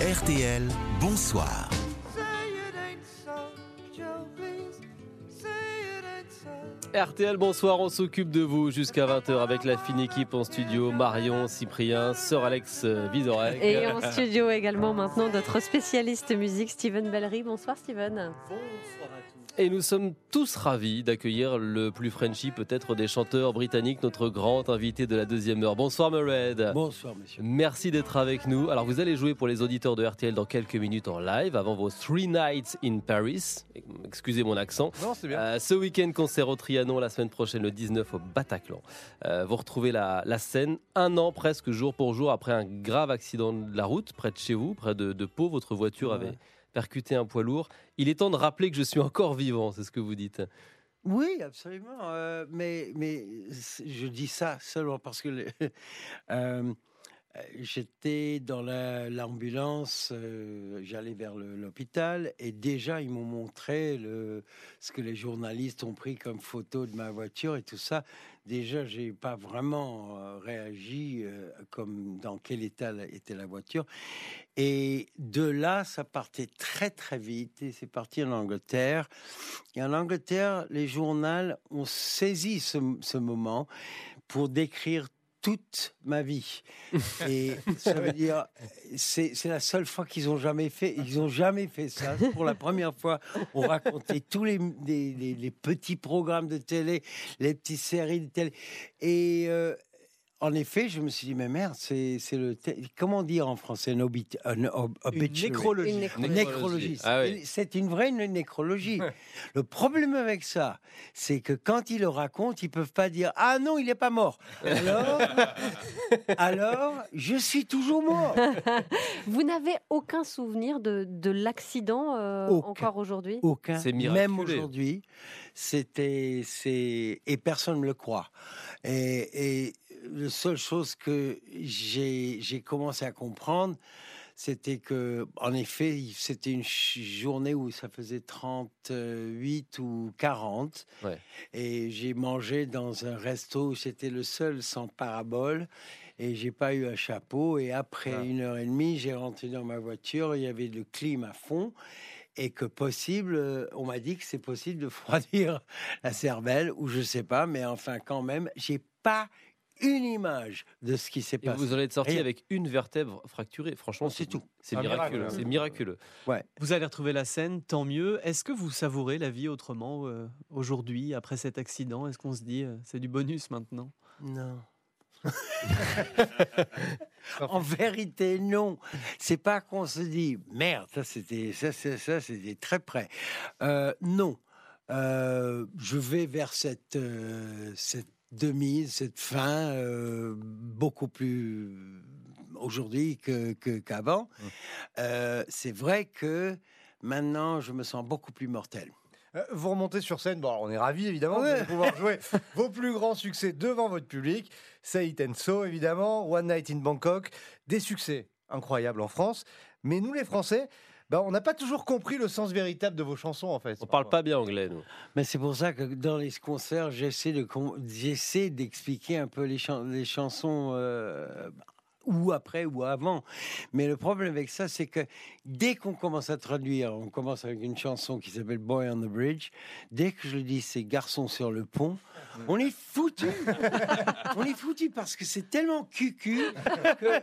RTL, bonsoir. RTL, bonsoir, on s'occupe de vous jusqu'à 20h avec la fine équipe en studio, Marion, Cyprien, Sœur Alex euh, Vizorek. Et en studio également maintenant notre spécialiste musique Steven Bellery. Bonsoir Steven. Et nous sommes tous ravis d'accueillir le plus Frenchy peut-être des chanteurs britanniques, notre grand invité de la deuxième heure. Bonsoir Mered. Bonsoir monsieur. Merci d'être avec nous. Alors vous allez jouer pour les auditeurs de RTL dans quelques minutes en live avant vos Three Nights in Paris. Excusez mon accent. Non, c'est bien. Euh, ce week-end, concert au Trianon, la semaine prochaine, le 19 au Bataclan. Euh, vous retrouvez la, la, scène un an presque jour pour jour après un grave accident de la route près de chez vous, près de, de Pau. Votre voiture ouais. avait percuter un poids lourd. Il est temps de rappeler que je suis encore vivant, c'est ce que vous dites. Oui, absolument. Euh, mais, mais je dis ça seulement parce que euh, j'étais dans l'ambulance, la, euh, j'allais vers l'hôpital et déjà ils m'ont montré ce que les journalistes ont pris comme photo de ma voiture et tout ça. Déjà, j'ai pas vraiment euh, réagi euh, comme dans quel état était la voiture. Et de là, ça partait très très vite et c'est parti en Angleterre. Et en Angleterre, les journaux ont saisi ce, ce moment pour décrire toute ma vie. Et ça veut dire, c'est la seule fois qu'ils ont jamais fait, ils ont jamais fait ça. Pour la première fois, on racontait tous les, les, les, les petits programmes de télé, les petites séries de télé. Et euh, en effet, je me suis dit, mais merde, c'est le. Comment dire en français un obit, un ob, une nécrologie. Une nécrologie. nécrologie. Ah oui. C'est une vraie une nécrologie. le problème avec ça, c'est que quand ils le racontent, ils peuvent pas dire Ah non, il n'est pas mort. Alors, alors, je suis toujours mort. Vous n'avez aucun souvenir de, de l'accident euh, encore aujourd'hui? Aucun. C'est Même aujourd'hui, c'était. Et personne ne me le croit. Et. et la seule chose que j'ai commencé à comprendre, c'était que, en effet, c'était une journée où ça faisait 38 ou 40. Ouais. Et j'ai mangé dans un resto, c'était le seul sans parabole. Et j'ai pas eu un chapeau. Et après ah. une heure et demie, j'ai rentré dans ma voiture. Il y avait le clim à fond et que possible, on m'a dit que c'est possible de froidir la cervelle, ou je sais pas, mais enfin quand même, j'ai pas une image de ce qui s'est passé. Vous en êtes sorti avec une vertèbre fracturée. Franchement, c'est tout. C'est miraculeux. C'est miraculeux. Ouais. Vous allez retrouver la scène, tant mieux. Est-ce que vous savourez la vie autrement euh, aujourd'hui, après cet accident? Est-ce qu'on se dit, euh, c'est du bonus maintenant? Non. en vérité, non. C'est pas qu'on se dit merde, ça c'était ça, ça c'était très près. Euh, non, euh, je vais vers cette euh, cette mise, cette fin, euh, beaucoup plus aujourd'hui qu'avant. Que, mmh. euh, c'est vrai que maintenant, je me sens beaucoup plus mortel. Euh, vous remontez sur scène, bon, on est ravis évidemment ouais. de pouvoir jouer vos plus grands succès devant votre public. Say It and So évidemment, One Night in Bangkok, des succès incroyables en France. Mais nous les Français, ben, on n'a pas toujours compris le sens véritable de vos chansons, en fait. On parle pas bien anglais, nous. Mais c'est pour ça que dans les concerts, j'essaie de j'essaie d'expliquer un peu les, chan les chansons. Euh, ou après ou avant. Mais le problème avec ça, c'est que dès qu'on commence à traduire, on commence avec une chanson qui s'appelle Boy on the Bridge, dès que je dis c'est garçon sur le pont, on est foutu. on est foutu parce que c'est tellement cucu que...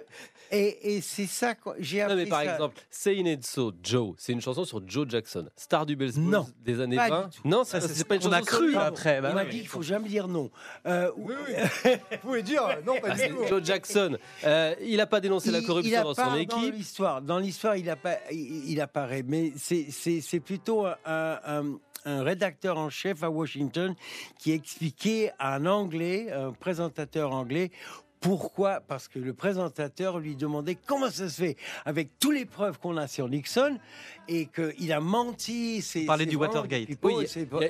Et, et c'est ça que j'ai appris. Non, mais par ça. exemple, Say It So, Joe, c'est une chanson sur Joe Jackson, star du Bells Blues des années 20. Non, ça, c'est pas une on chanson a cru sur après. Bah, il m'a dit qu'il faut jamais dire non. Euh, oui, oui. Vous pouvez dire non, pas du tout. Joe Jackson, euh, il n'a pas dénoncé la corruption dans son équipe. Dans l'histoire, dans l'histoire, il, il, il apparaît, mais c'est plutôt un, un, un rédacteur en chef à Washington qui expliquait à un anglais, un présentateur anglais, pourquoi Parce que le présentateur lui demandait comment ça se fait avec toutes les preuves qu'on a sur Nixon et qu'il a menti. C'est parler du Watergate. Oui,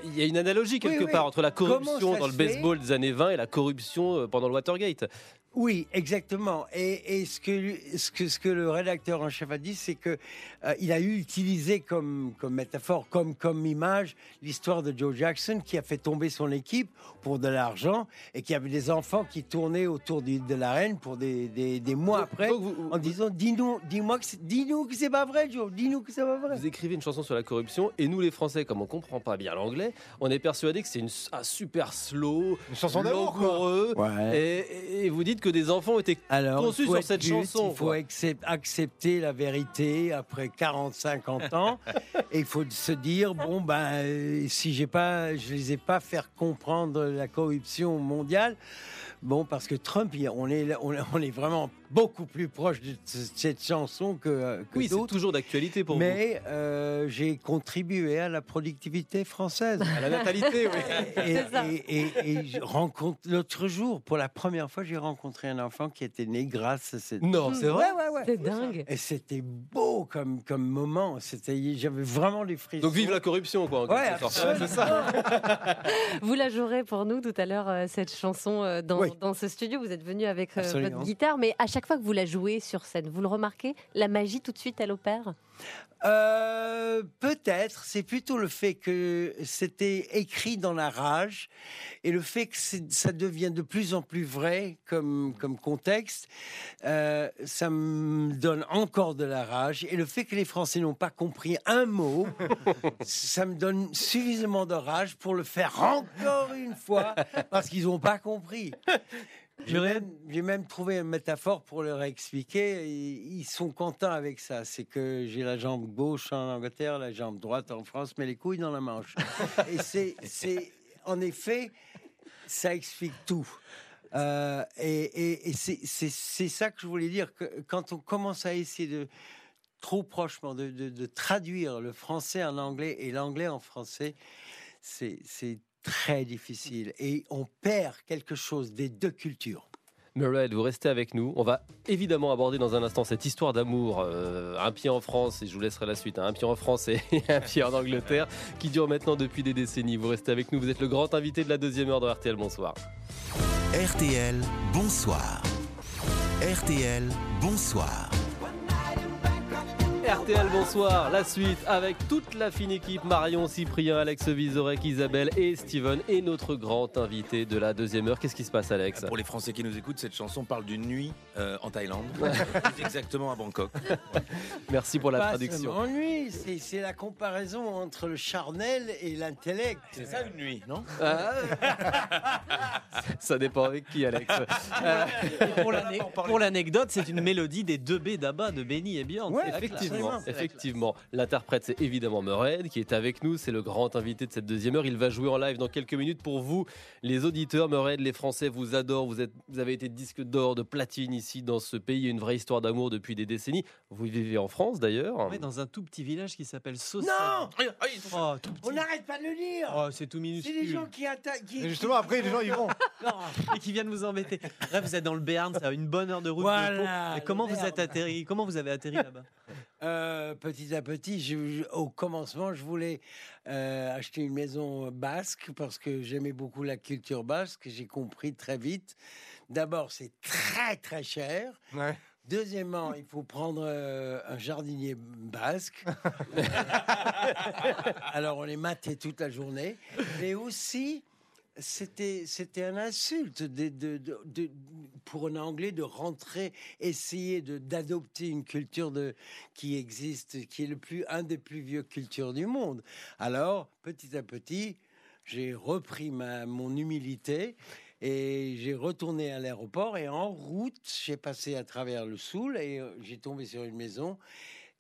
il y, y, a une analogie quelque Oui, oui. part entre la corruption dans le baseball des années 20 et la corruption euh, pendant le Watergate. Oui, exactement. Et, et ce, que, ce, que, ce que le rédacteur en chef a dit, c'est que euh, il a eu utilisé comme, comme métaphore, comme, comme image, l'histoire de Joe Jackson qui a fait tomber son équipe pour de l'argent et qui avait des enfants qui tournaient autour du, de la reine pour des, des, des mois Donc- après donc vous- en disant dis-nous, dis-moi que c'est- dis-nous que c'est pas vrai, Joe, dis-nous que c'est pas vrai. Vous écrivez une chanson sur la corruption et nous les Français, comme on comprend pas bien l'anglais, on est persuadé que c'est une, un super slow, Une chanson d'amour. Ouais. Et, et vous dites que des enfants été Alors, conçus il faut sur cette juste, chanson. Il faut accepter la vérité après 40-50 ans. et il faut se dire bon ben euh, si j'ai pas, je les ai pas faire comprendre la corruption mondiale. Bon, parce que Trump, on est, on vraiment beaucoup plus proche de cette chanson que, euh, que Oui, c'est toujours d'actualité pour vous. Mais euh, j'ai contribué à la productivité française. À la natalité, oui. Et, et- et- et je rencontre l'autre jour, pour la première fois, j'ai rencontré un enfant qui était né grâce à cette. Non, c'est vrai. Ouais, ouais, ouais. C'est dingue. Et c'était beau comme, comme moment. C'était, j'avais vraiment des frissons. Donc vive la corruption, quoi. en Ouais, c'est ça. Vous la jouerez pour nous tout à l'heure, euh, cette chanson euh, dans, Oui. dans ce studio. Vous êtes venu avec euh, Absolument. votre guitare, mais à chaque fois que vous la jouez sur scène, vous le remarquez La magie tout de suite, elle opère? Euh, peut-être, c'est plutôt le fait que c'était écrit dans la rage et le fait que ça devient de plus en plus vrai comme, comme contexte, euh, ça me donne encore de la rage. Et le fait que les Français n'ont pas compris un mot, ça me donne suffisamment de rage pour le faire encore une fois parce qu'ils n'ont pas compris. J'ai même, trouvé une métaphore pour leur expliquer. Ils ils sont contents avec ça. C'est que j'ai la jambe gauche en Angleterre, la jambe droite en France, mais les couilles dans la manche. Et c'est, en effet, ça explique tout. Euh, et et- et c'est, ça que je voulais dire. Que quand on commence à essayer de trop prochement de, de- de traduire le français en anglais et l'anglais en français, c'est très difficile. Et on perd quelque chose des deux cultures. Murray, vous restez avec nous. On va évidemment aborder dans un instant cette histoire d'amour, euh, un pied en France, et je vous laisserai la suite, hein, un pied en France et un pied en Angleterre, qui dure maintenant depuis des décennies. Vous restez avec nous, vous êtes le grand invité de la deuxième heure de RTL. Bonsoir. RTL, bonsoir. RTL, bonsoir. RTL, bonsoir. La suite avec toute la fine équipe Marion, Cyprien, Alex Vizorek, Isabelle et Steven et notre grand invité de la deuxième heure. Qu'est-ce qui se passe, Alex Pour les Français qui nous écoutent, cette chanson parle d'une nuit euh, en Thaïlande, plus exactement à Bangkok. Merci pour la Pas traduction. lui, c'est, c'est la comparaison entre le charnel et l'intellect. C'est ça une nuit, non Ah. Ça dépend avec qui, Alex. Euh, Pour l'ane- Pour l'anecdote, c'est une mélodie des 2B d'Abba de Benny et Björn. Ouais, C'est Effectivement. L'interprète, c'est évidemment Murray, qui est avec nous. C'est le grand invité de cette deuxième heure. Il va jouer en live dans quelques minutes pour vous, les auditeurs. Murray, les Français vous adorent. Vous, êtes, vous avez été disque d'or, de platine ici dans ce pays. Y une vraie histoire d'amour depuis des décennies. Vous vivez en France d'ailleurs. Ouais, dans un tout petit village qui s'appelle Saucette. Non Oh. On n'arrête pas de le dire Oh, c'est tout C'est minuscule. les gens qui attaquent. qui- justement, après, les gens, ils vont. et qui viennent vous embêter. Bref, vous êtes dans le Béarn, ça a une bonne heure de route. Voilà, de comment vous êtes atterri Comment vous avez atterri là-bas? Euh, petit à petit, je- au commencement, je voulais euh, acheter une maison basque parce que j'aimais beaucoup la culture basque. J'ai compris très vite. D'abord, c'est très très cher. Ouais. Deuxièmement, il faut prendre euh, un jardinier basque. Alors, on les matait toute la journée. Mais aussi, c'était c'était un insulte pour un Anglais de rentrer, essayer d'adopter une culture qui existe, qui est le plus un des plus vieux cultures du monde. Alors, petit à petit, j'ai repris ma mon humilité. Et j'ai retourné à l'aéroport et en route, j'ai passé à travers le Soul et euh, j'ai tombé sur une maison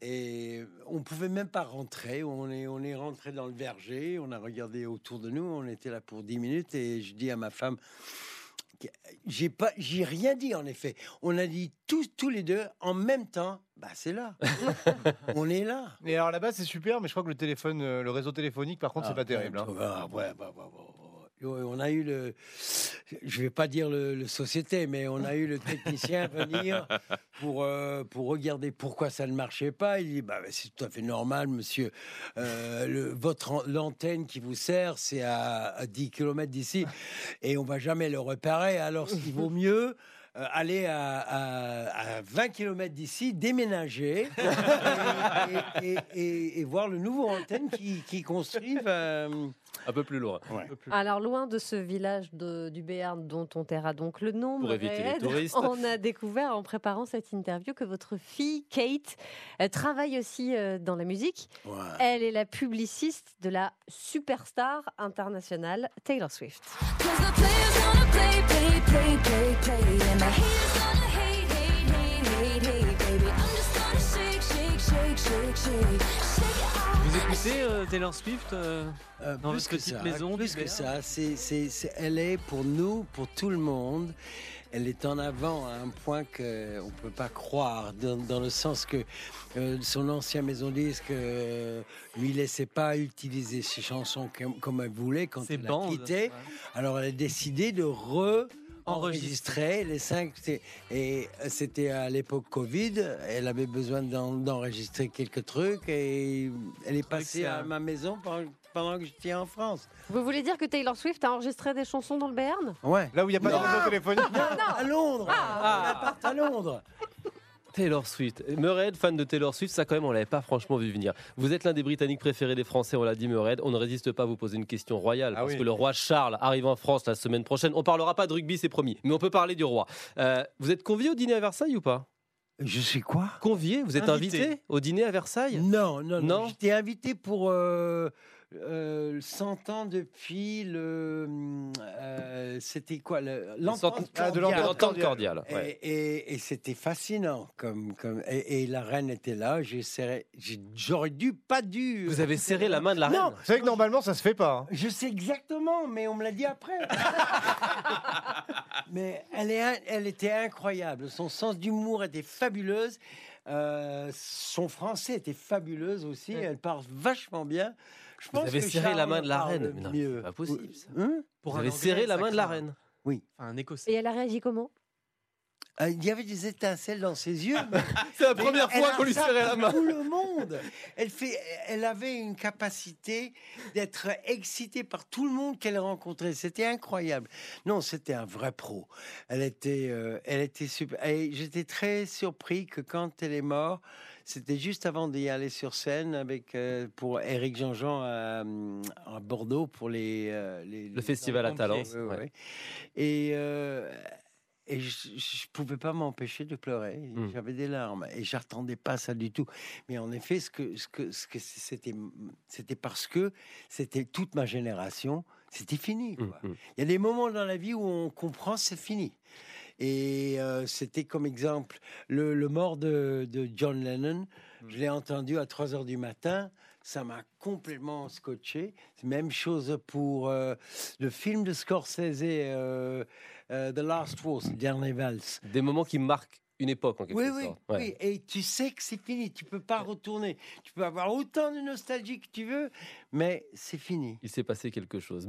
et on pouvait même pas rentrer. On est, on est rentré dans le verger, on a regardé autour de nous, on était là pour 10 minutes et je dis à ma femme, j'ai pas, j'ai rien dit en effet. On a dit tous, tous les deux en même temps, bah c'est là, on est là. Et alors là-bas, c'est super, mais je crois que le téléphone, euh, le réseau téléphonique, par contre, c'est pas terrible. hein. Ah, ouais, bah, bah, bah, bah. Ouais, On a eu le, je vais pas dire le, le société, mais on a eu le technicien venir pour euh, pour regarder pourquoi ça ne marchait pas. Il dit bah c'est tout à fait normal, monsieur. Euh, le, votre an- l'antenne qui vous sert, c'est à, à 10 km d'ici et on va jamais le réparer. Alors ce qui vaut mieux. euh, aller à, à- à 20 km d'ici, déménager et, et- et- et voir le nouveau antenne qui, qui construisent. euh, Un peu plus loin. Alors, loin de ce village de- du Béarn dont on taira donc le nom, Pour éviter les touristes. on a découvert en préparant cette interview que votre fille, Kate, euh, travaille aussi euh, dans la musique. ouais. Elle est la publiciste de la superstar internationale Taylor Swift. Écoutez euh, Taylor Swift euh, Euh, Dans votre que petite ça, maison plus que ça, c'est, c'est- c'est- elle est pour nous, pour tout le monde. Elle est en avant à un point qu'on ne peut pas croire, dans, dans le sens que euh, son ancien maison disque euh, lui laissait pas utiliser ses chansons comme, comme elle voulait quand elle a quitté. Ouais. Alors elle a décidé de re enregistrer les cinq et c'était à l'époque Covid elle avait besoin d'en- d'enregistrer quelques trucs et elle est passée à ma maison pendant, pendant que j'étais en France. Vous voulez dire que Taylor Swift a enregistré des chansons dans le Béarn? Ouais. Là où il n'y a pas de Non. réseau téléphonique. à Londres. Ah. à Londres Taylor Swift. Murray, fan de Taylor Swift, ça quand même, on l'avait pas franchement vu venir. Vous êtes l'un des Britanniques préférés des Français, on l'a dit Murray. On ne résiste pas à vous poser une question royale, Ah parce oui. que le roi Charles arrive en France la semaine prochaine. On parlera pas de rugby, c'est promis, mais on peut parler du roi. Euh, vous êtes convié au dîner à Versailles ou pas? Je suis quoi? Convié Vous êtes invité, Invité. au dîner à Versailles? Non non non, Non? j'étais invité pour euh, euh, 100 ans depuis le euh, c'était quoi l'entente Ah, cordiale. l'entente cordiale. Et, ouais. et- et c'était fascinant. Comme, comme, et, et la reine était là. J'aurais dû, pas dû. Vous avez serré la main de la Non. reine Vous savez que normalement, ça se fait pas. hein. Je sais exactement, mais on me l'a dit après. mais elle, est, elle était incroyable. Son sens d'humour était fabuleuse. Euh, son français était fabuleuse aussi. Elle parle vachement bien. Je Vous avez que serré la main de la parle reine. Mais non, mieux. c'est pas possible, ça. Hein Pour Vous un avez Anglais, serré la ça main de la craint. reine Enfin, un Écossais. Et elle a réagi comment? Euh, Il y avait des étincelles dans ses yeux. C'est la première fois a qu'on lui serrait la main. Tout le monde. Elle fait, elle avait une capacité d'être excitée par tout le monde qu'elle rencontrait. C'était incroyable. Non, c'était un vrai pro. Elle était, euh, elle était super. J'étais très surpris que quand elle est morte, c'était juste avant d'y aller sur scène avec euh, pour Éric Jean-Jean à, à Bordeaux pour les, euh, les- Le les- festival à. Talence. Ouais, ouais. ouais. Et, euh, et je ne pouvais pas m'empêcher de pleurer. Mm. J'avais des larmes et je n'attendais pas ça du tout. Mais en effet, ce que, ce que, ce que c'était, c'était parce que c'était toute ma génération. C'était fini. quoi. Mm, mm. Il y a des moments dans la vie où on comprend, c'est fini. Et euh, c'était comme exemple le, le mort de, de John Lennon. Je l'ai entendu à 3 heures du matin. Ça m'a complètement scotché. Même chose pour euh, le film de Scorsese, euh, euh, The Last Waltz, Dernier Valse. Des moments qui marquent une époque en quelque Oui, oui, sorte. Ouais. oui. Et tu sais que c'est fini. Tu peux pas retourner. Tu peux avoir autant de nostalgie que tu veux, mais c'est fini. Il s'est passé quelque chose.